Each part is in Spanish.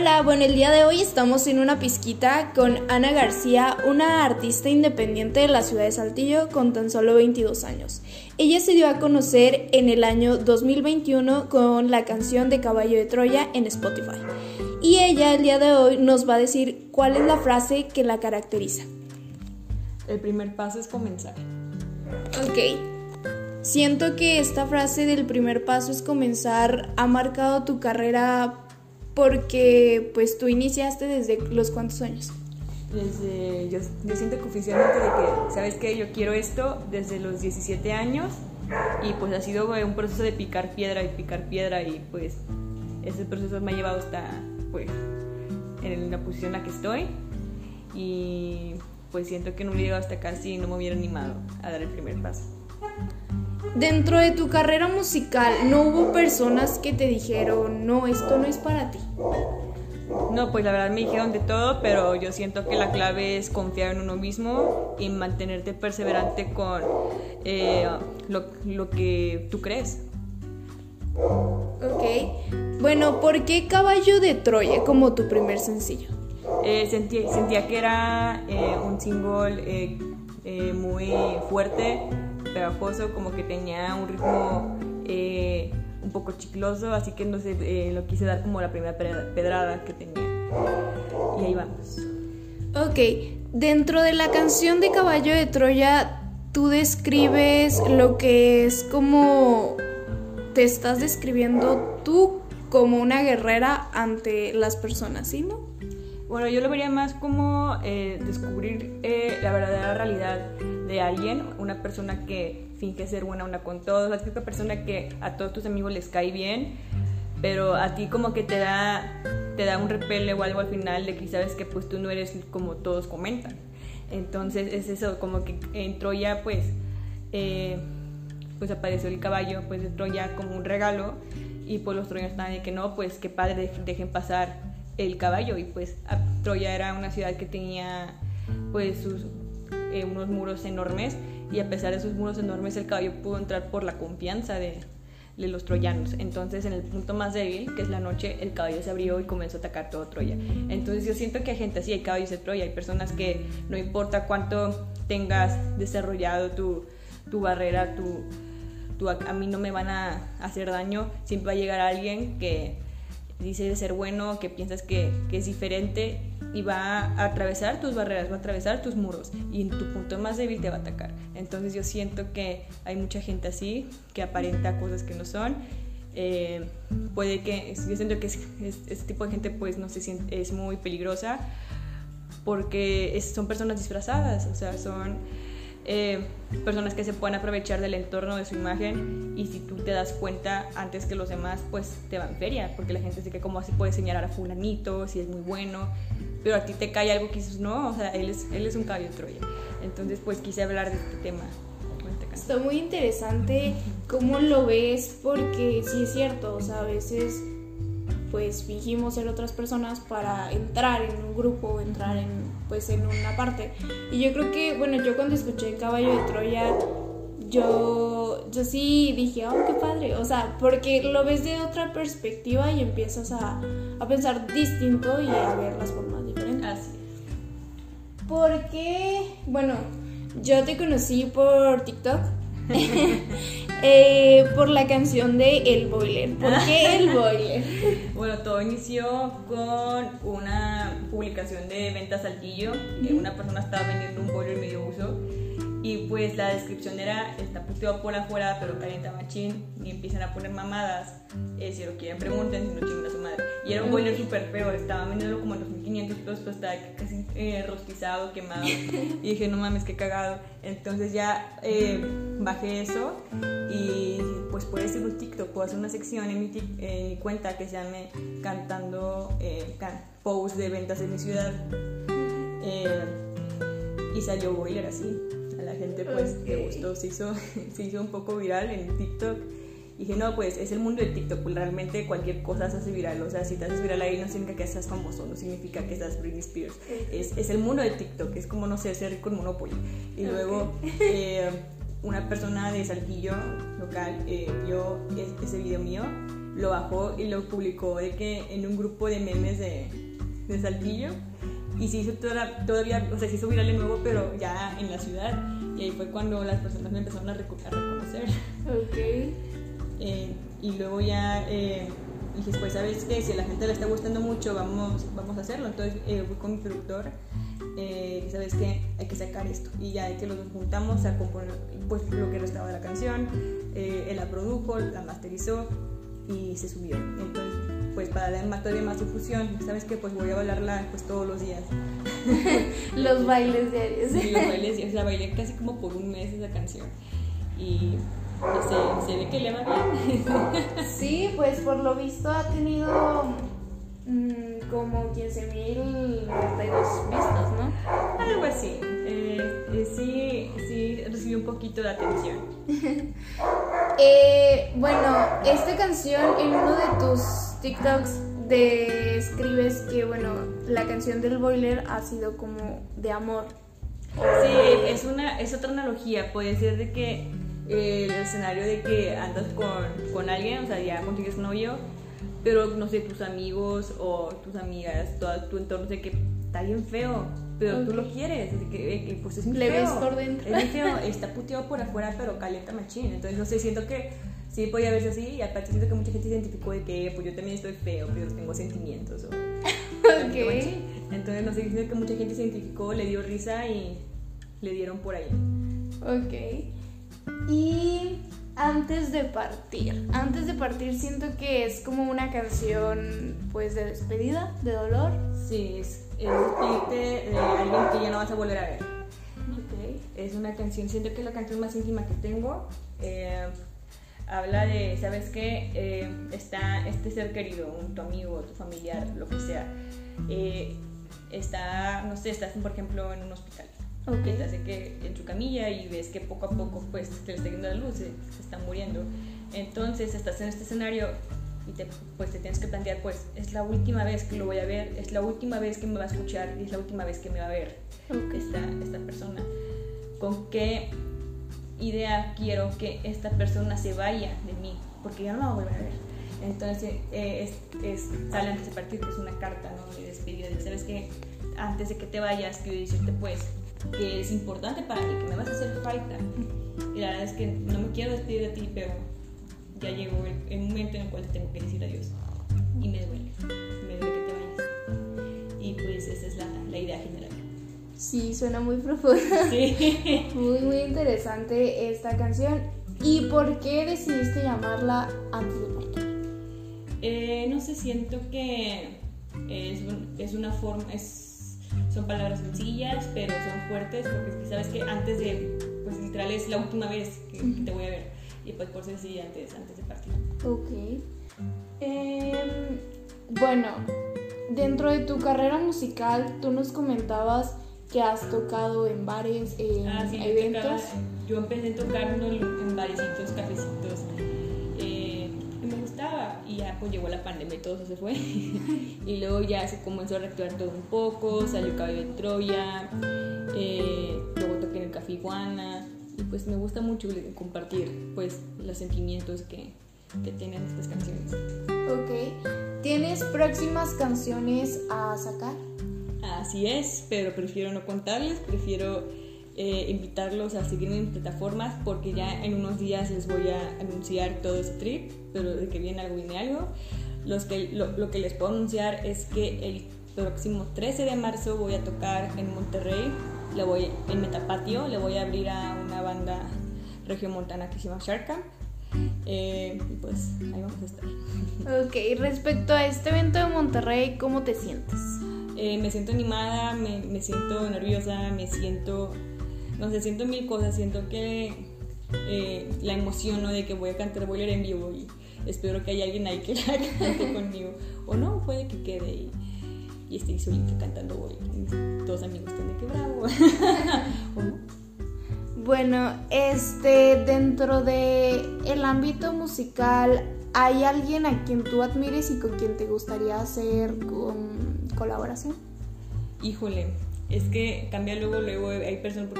Hola, bueno, el día de hoy estamos en una pizquita con Ana García, una artista independiente de la ciudad de Saltillo con tan solo 22 años. Ella se dio a conocer en el año 2021 con la canción de Caballo de Troya en Spotify. Y ella el día de hoy nos va a decir cuál es la frase que la caracteriza. El primer paso es comenzar. Ok. Siento que esta frase del primer paso es comenzar ha marcado tu carrera porque pues tú iniciaste desde los cuántos años. Desde, yo, yo siento que oficialmente de que, ¿sabes qué? Yo quiero esto desde los 17 años y pues ha sido un proceso de picar piedra y picar piedra y pues ese proceso me ha llevado hasta pues en la posición en la que estoy y pues siento que no hubiera llegado hasta acá si no me hubiera animado a dar el primer paso. Dentro de tu carrera musical, ¿no hubo personas que te dijeron, no, esto no es para ti? No, pues la verdad me dijeron de todo, pero yo siento que la clave es confiar en uno mismo y mantenerte perseverante con eh, lo, lo, que tú crees. Ok. Bueno, ¿por qué Caballo de Troya como tu primer sencillo? Eh, sentía, sentía, que era eh, un single eh, muy fuerte pegajoso, como que tenía un ritmo eh, un poco chicloso, así que no sé, eh, lo quise dar como la primera pedrada que tenía. Y ahí vamos. Ok, dentro de la canción de Caballo de Troya, tú describes lo que es como te estás describiendo tú como una guerrera ante las personas, ¿sí, no? Bueno, yo lo vería más como eh, descubrir la verdadera realidad de alguien, una persona que finge ser buena una con todos, la típica persona que a todos tus amigos les cae bien, pero a ti como que te da, te da un repele o algo al final de que sabes que pues tú no eres como todos comentan. Entonces es eso, como que en Troya pues, eh, pues apareció el caballo pues de Troya como un regalo y pues los troyanos estaban de que no, pues qué padre, dejen pasar el caballo y pues Troya era una ciudad que tenía pues eh, unos muros enormes y a pesar de esos muros enormes el caballo pudo entrar por la confianza de, de, los troyanos. Entonces en el punto más débil, que es la noche, el caballo se abrió y comenzó a atacar todo Troya. Entonces yo siento que hay gente así, hay caballos de Troya, hay personas que no importa cuánto tengas desarrollado tu, tu barrera, tu, tu, a mí no me van a hacer daño, siempre va a llegar alguien que dice de ser bueno, que piensas que, que es diferente y va a atravesar tus barreras, va a atravesar tus muros y en tu punto más débil te va a atacar. Entonces yo siento que hay mucha gente así que aparenta cosas que no son. Eh, puede que, yo siento que este tipo de gente pues no se siente, es muy peligrosa porque son personas disfrazadas, o sea, son eh, personas que se pueden aprovechar del entorno de su imagen y si tú te das cuenta antes que los demás, pues te van feria, porque la gente dice que cómo así puede señalar a fulanito, si es muy bueno, pero a ti te cae algo que dices, no, o sea, él es, él es un caballo Troya. Entonces, pues quise hablar de este tema. Está muy interesante cómo lo ves, porque sí es cierto, o sea, a veces pues fingimos ser otras personas para entrar en un grupo, entrar en pues en una parte. Y yo creo que, bueno, yo cuando escuché Caballo de Troya, yo, yo sí dije, oh, qué padre. O sea, porque lo ves de otra perspectiva y empiezas a, a pensar distinto y a ver las formas diferentes. Así Porque, bueno, yo te conocí por TikTok. eh, por la canción de El Boiler. ¿Por qué El Boiler? bueno, todo inició con una publicación de ventas saltillo. Una persona estaba vendiendo un boiler medio uso y pues la descripción era, está puteado por afuera, pero calienta machín. Y empiezan a poner mamadas. Eh, si lo quieren, pregunten, si no chingan a su madre. Y era un boiler súper feo, estaba vendiendo como en 2500 pesos, pero estaba casi eh, rostizado, quemado. Y dije, no mames, qué cagado. Entonces ya eh, bajé eso y pues puede ser un TikTok, puedo hacer una sección en mi, en mi cuenta que se llame Cantando eh, Post de ventas en mi ciudad. Y salió boiler así gente pues le gustó, se hizo, se hizo un poco viral en TikTok. Y dije, no, pues es el mundo del TikTok, pues realmente cualquier cosa se hace viral. O sea, si te haces viral ahí no significa que seas famoso, no significa que seas Britney Spears. Es, es el mundo del TikTok, es como, no sé, ser rico en Monopoly. Y luego eh, una persona de Saltillo local eh, vio ese video mío lo bajó y lo publicó de que en un grupo de memes de, de Saltillo y se hizo toda, todavía, o sea, se hizo viral de nuevo, pero ya en la ciudad. Y ahí fue cuando las personas me empezaron a, reconocer. Ok. Eh, y luego ya eh, dije, pues, ¿sabes qué? Si a la gente le está gustando mucho, vamos, vamos a hacerlo. Entonces eh, fui con mi productor. Eh, ¿Sabes qué? Hay que sacar esto. Y ya que los juntamos a componer pues, lo que restaba de la canción. él la produjo, la masterizó y se subió. Entonces pues para dar más, todavía más difusión, ¿sabes qué? Pues voy a bailarla pues todos los días. los bailes diarios. Sí, los bailes diarios, la bailé casi como por un mes esa canción. Y se, se ve que le va bien. sí, pues por lo visto ha tenido mmm, como 15.092 vistas, ¿no? Algo así. Eh, eh, sí, sí, recibió un poquito de atención. eh, bueno, esta canción en uno de tus TikToks describes que, bueno, la canción del boiler ha sido como de amor. Sí, es, una, es otra analogía. Puede ser de que eh, el escenario de que andas con, con alguien, o sea, ya consigues novio, pero no sé, tus amigos o tus amigas, todo tu entorno, de que está bien feo, pero tú lo quieres, que, que, pues es muy Le feo. ves por dentro. Es feo, está puteado por afuera, pero calienta machín. Entonces, no sé, siento que sí podía verse así y aparte siento que mucha gente se identificó de que pues yo también estoy feo, pero tengo sentimientos. O, ok. Entonces, no sé, siento que mucha gente se identificó, le dio risa y le dieron por ahí. Ok. Y antes de partir, antes de partir siento que es como una canción pues de despedida, de dolor. Sí, es, es de alguien que ya no vas a volver a ver. Ok. Es una canción, siento que es la canción más íntima que tengo. Eh, habla de, ¿sabes qué? Eh, está este ser querido, un, tu amigo, tu familiar, lo que sea. Eh, está, no sé, estás por ejemplo en un hospital. Okay. Estás de que en su camilla y ves que poco a poco pues te le está yendo la luz, se, se, está muriendo. Entonces estás en este escenario y te, pues te tienes que plantear pues es la última vez que lo voy a ver, es la última vez que me va a escuchar y es la última vez que me va a ver okay. esta, esta persona. ¿Con qué idea quiero que esta persona se vaya de mí, porque ya no la voy a volver a ver. Entonces, eh, es, es, sale antes de partir, que es una carta ¿no? de despedida. De, Sabes que antes de que te vayas, quiero decirte pues que es importante para mí, que me vas a hacer falta. Y la verdad es que no me quiero despedir de ti, pero ya llegó el, el momento en el cual te tengo que decir adiós. Y me duele, me duele que te vayas. Y pues esa es la, la idea general. Sí, suena muy profunda. Sí. Muy, muy interesante esta canción. ¿Y por qué decidiste llamarla Antes de partir? Eh, no sé, siento que es, es una forma, es, son palabras sencillas, pero son fuertes, porque sabes que antes de, pues literal es la última vez que, que te voy a ver. Y pues por sencilla antes, antes de partir. Ok. Eh, bueno, dentro de tu carrera musical, tú nos comentabas que has tocado en bares, en ah, sí, eventos. Yo, tocaba, yo empecé tocando en barecitos, cafecitos. Eh, y me gustaba. Y ya pues llegó la pandemia y todo eso se fue. y luego ya se comenzó a reactivar todo un poco. Salió Cabello de Troya. Eh, luego toqué en el Café Iguana. Y pues me gusta mucho compartir pues los sentimientos que, que tienen estas canciones. Ok. ¿Tienes próximas canciones a sacar? Así es, pero prefiero no contarles, prefiero eh, invitarlos a seguirme en plataformas porque ya en unos días les voy a anunciar todo ese trip, pero de que viene algo, viene algo. Los que, lo, lo que les puedo anunciar es que el próximo 13 de marzo voy a tocar en Monterrey, le voy, en Metapatio, le voy a abrir a una banda regiomontana que se llama Shark Camp. Eh, y pues ahí vamos a estar. Ok, respecto a este evento de Monterrey, ¿cómo te sientes? Eh, me siento animada, me, me, siento nerviosa, me siento, no sé, siento mil cosas, siento que eh, la emoción ¿no? de que voy a cantar Boiler en vivo y espero que haya alguien ahí que la cante conmigo, o no, puede que quede y, y esté solito cantando mis dos amigos estén de que bravo, o no. Bueno, este, dentro de el ámbito musical, ¿hay alguien a quien tú admires y con quien te gustaría hacer con colaboración? Híjole, es que cambia luego, luego hay personas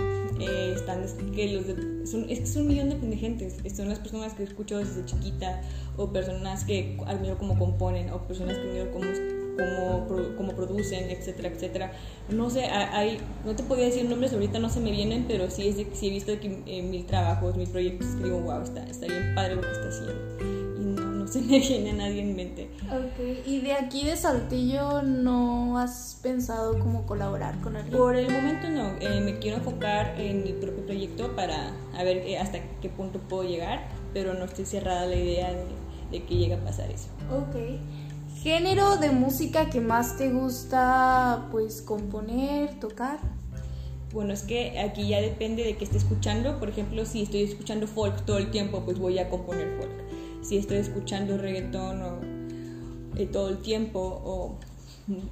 eh, están que los son, es que son un millón de, gente son las personas que escucho desde chiquita o personas que admiro cómo componen o personas que admiro cómo cómo, cómo, producen, etcétera, etcétera. No sé, hay, no te podía decir nombres, ahorita no se me vienen, pero sí, es de, sí he visto que eh, mil trabajos, mil proyectos que digo, wow, está, está bien padre lo que está haciendo se me viene a nadie en mente. Ok, y de aquí de Saltillo no has pensado cómo colaborar con alguien? Por el momento no, eh, me quiero enfocar en mi propio proyecto para a ver eh, hasta qué punto puedo llegar, pero no estoy cerrada a la idea de, de que llegue a pasar eso. Ok. ¿Género de música que más te gusta pues componer, tocar? Bueno, es que aquí ya depende de qué esté escuchando. Por ejemplo, si estoy escuchando folk todo el tiempo, pues voy a componer folk si estoy escuchando reggaetón o, eh, todo el tiempo o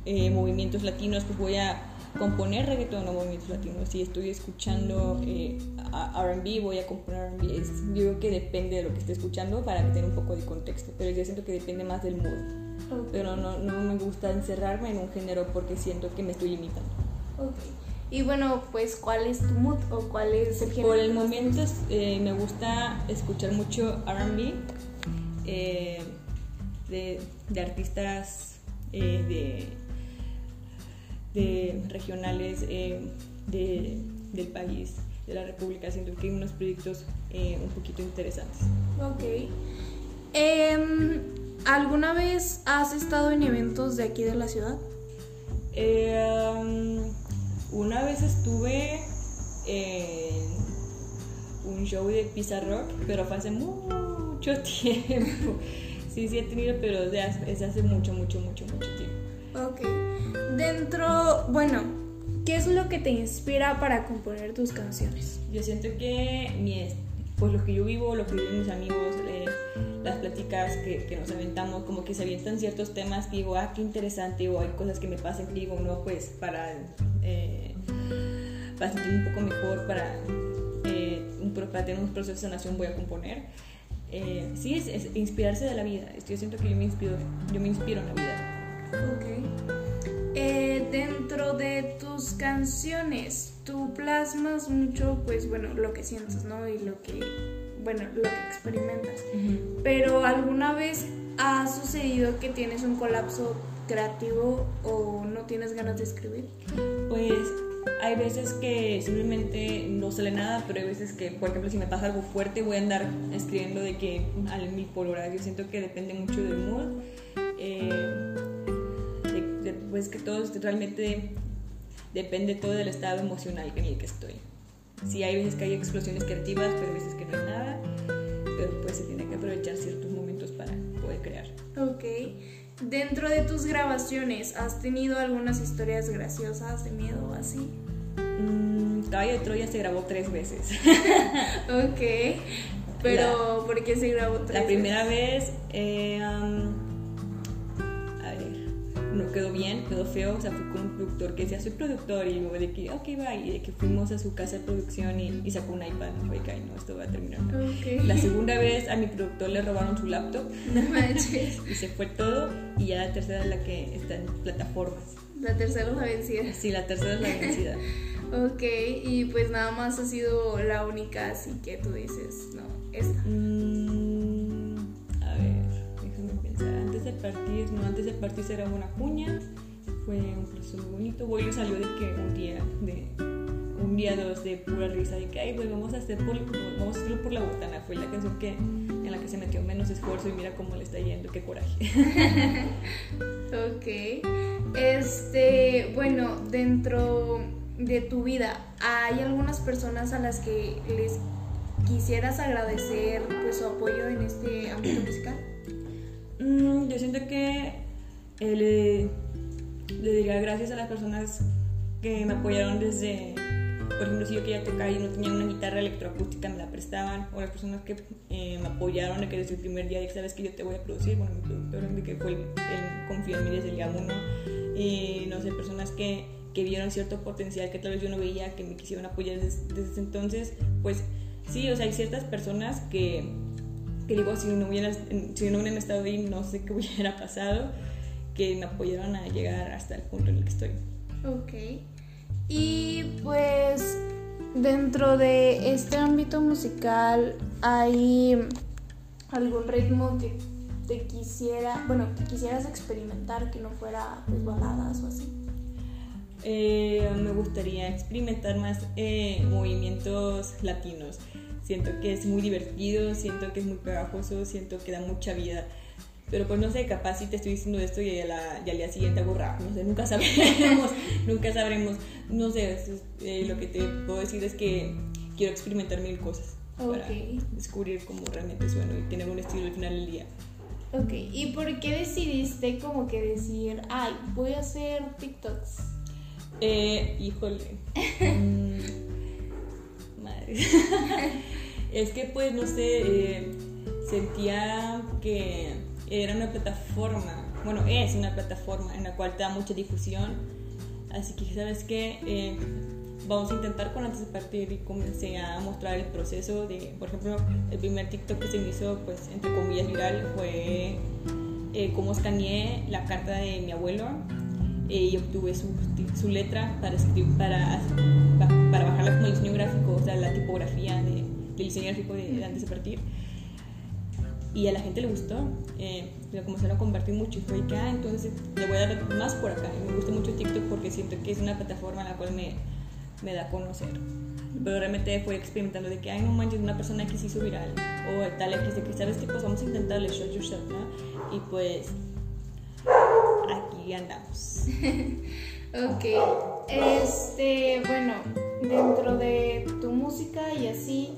eh, movimientos latinos, pues voy a componer reggaetón o movimientos latinos. Si estoy escuchando eh, RB, voy a componer RB. yo creo que depende de lo que esté escuchando para tener un poco de contexto, pero yo siento que depende más del mood. Pero no, no, me gusta encerrarme en un género porque siento que me estoy limitando. Okay. Y bueno, pues, ¿cuál es tu mood o cuál es el género? Por el momento me gusta escuchar mucho RB eh, de, artistas eh, de, regionales eh, del país, de la República. Siento que hay unos proyectos un poquito interesantes. Ok. Em, ¿Alguna vez has estado en eventos de aquí de la ciudad? Um, una vez estuve en un show de Pizza Rock, pero fue hace muy mucho tiempo. Sí, sí he tenido, pero desde hace, mucho, mucho, mucho, mucho tiempo. Ok. Dentro, bueno, ¿qué es lo que te inspira para componer tus canciones? Yo siento que mi, pues lo que yo vivo, lo que viven mis amigos, eh, las pláticas que, que, nos aventamos, como que se avientan ciertos temas que digo, ah, qué interesante, o hay cosas que me pasan que digo, no, pues para, eh, para sentirme un poco mejor, para, eh, para tener un proceso de sanación voy a componer. Eh, sí, es, inspirarse de la vida. Yo siento que yo me inspiro, yo me inspiro en la vida. Ok. Eh, dentro de tus canciones, tú plasmas mucho, pues bueno, lo que sientes, ¿no? Y lo que, bueno, lo que experimentas. Pero ¿alguna vez ha sucedido que tienes un colapso creativo o no tienes ganas de escribir? Pues hay veces que simplemente no sale nada, pero hay veces que, por ejemplo, si me pasa algo fuerte, voy a andar escribiendo de que al mil por hora. Yo siento que depende mucho del mood. Eh, pues que todo realmente depende todo del estado emocional en el que estoy. Sí, hay veces que hay explosiones creativas, pero hay veces que no hay nada. Pero pues se tiene que aprovechar ciertos momentos para poder crear. Ok. Dentro de tus grabaciones, ¿has tenido algunas historias graciosas de miedo o así? Mm, Caballo de Troya se grabó tres veces. ok. Pero, ¿por qué se grabó tres La primera vez, eh, quedó bien, quedó feo, o sea, fui con un productor que decía, soy productor, y luego de que, ok, va, y de que fuimos a su casa de producción y, sacó un iPad, y fue que, no, esto va a terminar. La segunda vez a mi productor le robaron su laptop, y se fue todo, y ya la tercera es la que está en plataformas. La tercera es la vencida. Sí, la tercera es la vencida. ok, y pues nada más ha sido la única, así que tú dices, no, esta. Mm, de partir, no, antes de partir era una cuña. Fue un proceso muy bonito. Boilo salió de que un día, de un día dos de pura risa, de que, ay, pues vamos a, hacer por, vamos a hacerlo por la botana. Fue la canción que, en la que se metió menos esfuerzo y mira cómo le está yendo, qué coraje. ok. Este, bueno, dentro de tu vida, ¿hay algunas personas a las que les quisieras agradecer pues, su apoyo en este ámbito musical? Mm, yo siento que eh, le, diría gracias a las personas que me apoyaron desde, por ejemplo, si yo quería tocar y no tenía una guitarra electroacústica, me la prestaban, o las personas que eh, me apoyaron de que desde el primer día, que sabes que yo te voy a producir, bueno, mi productor, que fue, él confió en mí desde el día uno, y no sé, personas que, que, vieron cierto potencial que tal vez yo no veía, que me quisieron apoyar desde, desde entonces, pues sí, o sea, hay ciertas personas que que digo, si no, hubieran, si no hubieran estado ahí, no sé qué hubiera pasado, que me apoyaron a llegar hasta el punto en el que estoy. Ok. Y pues dentro de este ámbito musical hay algún ritmo que te quisiera, bueno, que quisieras experimentar que no fuera pues baladas o así. Eh, me gustaría experimentar más eh, movimientos latinos. Siento que es muy divertido, siento que es muy pegajoso, siento que da mucha vida. Pero pues no sé, capaz si te estoy diciendo esto y, al día siguiente hago rap, no sé, nunca sabremos, nunca sabremos. No sé, eh, lo que te puedo decir es que quiero experimentar mil cosas para descubrir cómo realmente sueno y tener un estilo al final del día. Ok, ¿y por qué decidiste como que decir, ay, voy a hacer TikToks? Eh, híjole. Mm, madre. es que pues no sé, eh, sentía que era una plataforma, bueno, es una plataforma en la cual te da mucha difusión. Así que, ¿sabes qué? Eh, vamos a intentar con antes de partir y comencé a mostrar el proceso de, por ejemplo, el primer TikTok que se me hizo, pues, entre comillas, viral fue eh, cómo escaneé la carta de mi abuelo eh, y obtuve su, su, letra para, escribir, para, para bajarla como diseño gráfico, o sea, la tipografía de, del gráfico de, antes de partir y a la gente le gustó, eh, lo comenzaron a compartir mucho y fue que, ah, entonces le voy a dar más por acá. me gusta mucho TikTok porque siento que es una plataforma en la cual me, me da a conocer. Pero realmente fue experimentando de que, ay, no manches, una persona que se hizo viral o tal X de que, ¿sabes qué? Pues vamos a intentarle show yourself, ¿no? Y pues aquí andamos. ok, este, bueno, dentro de tu música y así,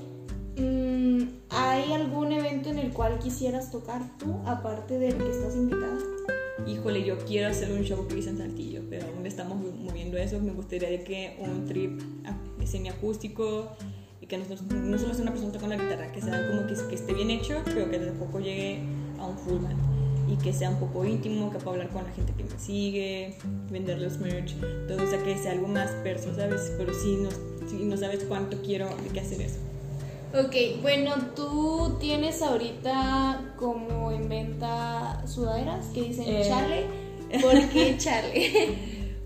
¿hay algún evento en el cual quisieras tocar tú, aparte del que estás invitada? híjole, yo quiero hacer un show que en Saltillo, pero aún estamos moviendo eso. Me gustaría que un trip semiacústico y que no, no solo sea una persona con la guitarra, que sea como que, que esté bien hecho, pero que tampoco llegue a un full band y que sea un poco íntimo, que pueda hablar con la gente que me sigue, vender los merch, todo, o sea, que sea algo más perso, ¿sabes? Pero si no, si no sabes cuánto quiero, hay que hacer eso. Ok, bueno, tú tienes ahorita como en venta sudaderas que dicen eh. chale. ¿Por qué chale?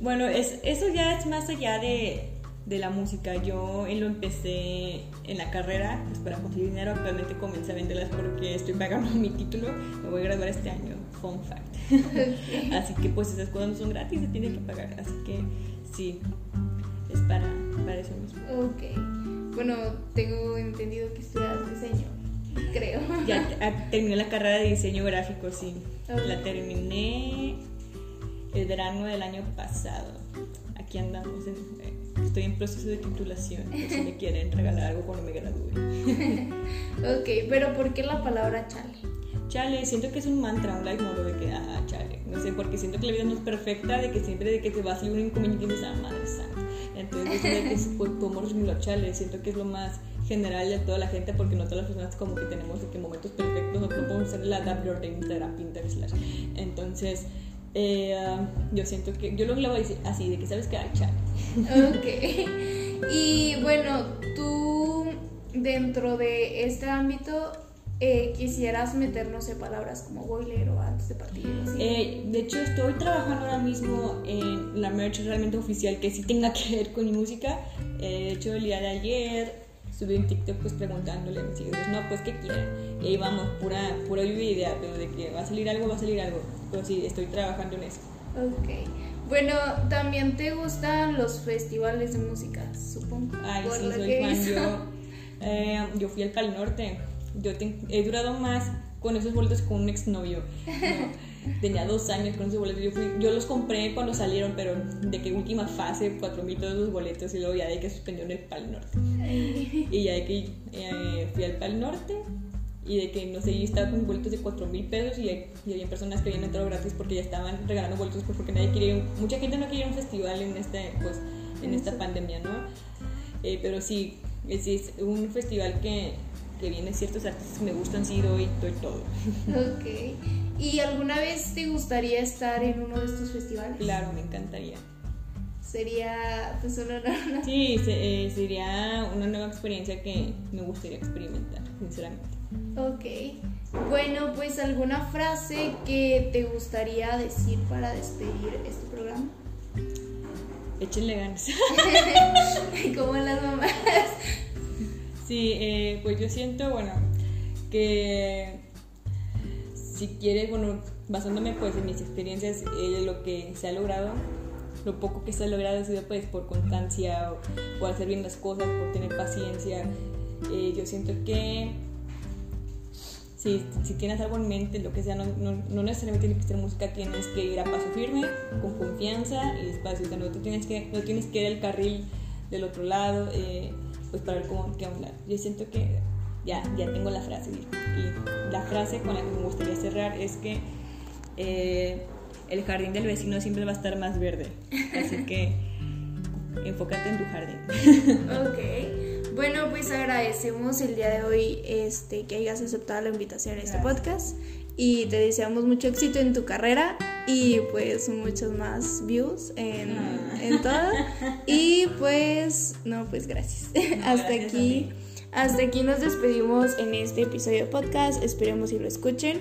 bueno, es, eso ya es más allá de, de la música. Yo lo empecé en la carrera pues para conseguir dinero. Actualmente comencé a venderlas porque estoy pagando mi título. Me voy a graduar este año. Fun fact. Así que pues esas cosas no son gratis, se tienen que pagar. Así que sí, es para, para eso mismo. Ok. Bueno, tengo entendido que estudias diseño, creo. Ya terminé la carrera de diseño gráfico, sí. La terminé el verano del año pasado. Aquí andamos, eh, estoy en proceso de titulación, si me quieren regalar algo cuando me gradúe. ok, pero ¿por qué la palabra chale? Chale, siento que es un mantra, un life modo de que, ah, chale. No sé, porque siento que la vida no es perfecta, de que siempre de que te va a salir un inconveniente y dices, ah, madre santa entonces, que pues, podemos resumirlo chale. Siento que es lo más general de toda la gente porque no todas las personas como que tenemos de que momentos perfectos no podemos ser la Pinterest, slash. Entonces, eh, yo siento que yo lo decir así, de que sabes que hay chale. Ok. Y bueno, tú dentro de este ámbito eh, quisieras meternos en palabras como boiler o antes de partir? Eh, de hecho, estoy trabajando ahora mismo en la merch realmente oficial que sí tenga que ver con mi música. Eh, de hecho, el día de ayer subí un TikTok pues preguntándole a mis seguidores, no, pues qué quieren. Y ahí vamos, pura, pura idea, pero de que va a salir algo, va a salir algo. Pero sí, estoy trabajando en eso. Ok. Bueno, también te gustan los festivales de música, supongo. Ay, sí, soy fan. Yo, yo fui al Pal Norte yo he durado más con esos boletos con un exnovio. Tenía dos años con esos boletos. Yo, yo los compré cuando salieron, pero de que última fase, cuatro mil todos los boletos y luego ya de que suspendió en el Pal Norte. y ya de que eh, fui al Pal Norte y de que no sé, yo estaba con boletos de cuatro mil pesos y, y, había personas que habían entrado gratis porque ya estaban regalando boletos pues, porque nadie quería, mucha gente no quería un festival en este, pues, en esta pandemia, ¿no? Eh, pero sí, es, es un festival que que vienen ciertos artistas que me gustan, sí doy, doy todo. Ok. ¿Y alguna vez te gustaría estar en uno de estos festivales? Claro, me encantaría. Sería pues un honor. Sí, eh, sería una nueva experiencia que me gustaría experimentar, sinceramente. Ok. Bueno, pues alguna frase que te gustaría decir para despedir este programa. échenle ganas. Como las mamás. Sí, eh, pues yo siento, bueno, que si quieres, bueno, basándome pues en mis experiencias, eh, lo que se ha logrado, lo poco que se ha logrado ha sido pues por constancia, por hacer bien las cosas, por tener paciencia. Eh, yo siento que si, si, tienes algo en mente, lo que sea, no, no, no, necesariamente tiene que ser música, tienes que ir a paso firme, con confianza y despacio. No, tienes que, no tienes que ir al carril del otro lado, eh, pues para ver cómo qué hablar. Yo siento que ya, ya tengo la frase. Y la frase con la que me gustaría cerrar es que eh, el jardín del vecino siempre va a estar más verde. Así que enfócate en tu jardín. Ok. Bueno, pues agradecemos el día de hoy este, que hayas aceptado la invitación a este podcast y te deseamos mucho éxito en tu carrera y pues muchos más views en, ah. en todo. Y pues, no, pues gracias. Hasta aquí. Hasta aquí nos despedimos en este episodio de podcast. Esperemos que lo escuchen.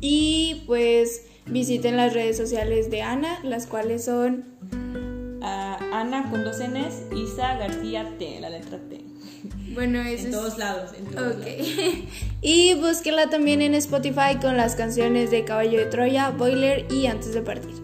Y pues visiten las redes sociales de Ana, las cuales son uh, Ana con dos N's, Isa García T, la letra T. Bueno, eso en todos lados. En todos ok. y búsquenla también en Spotify con las canciones de Caballo de Troya, Boiler y Antes de Partir.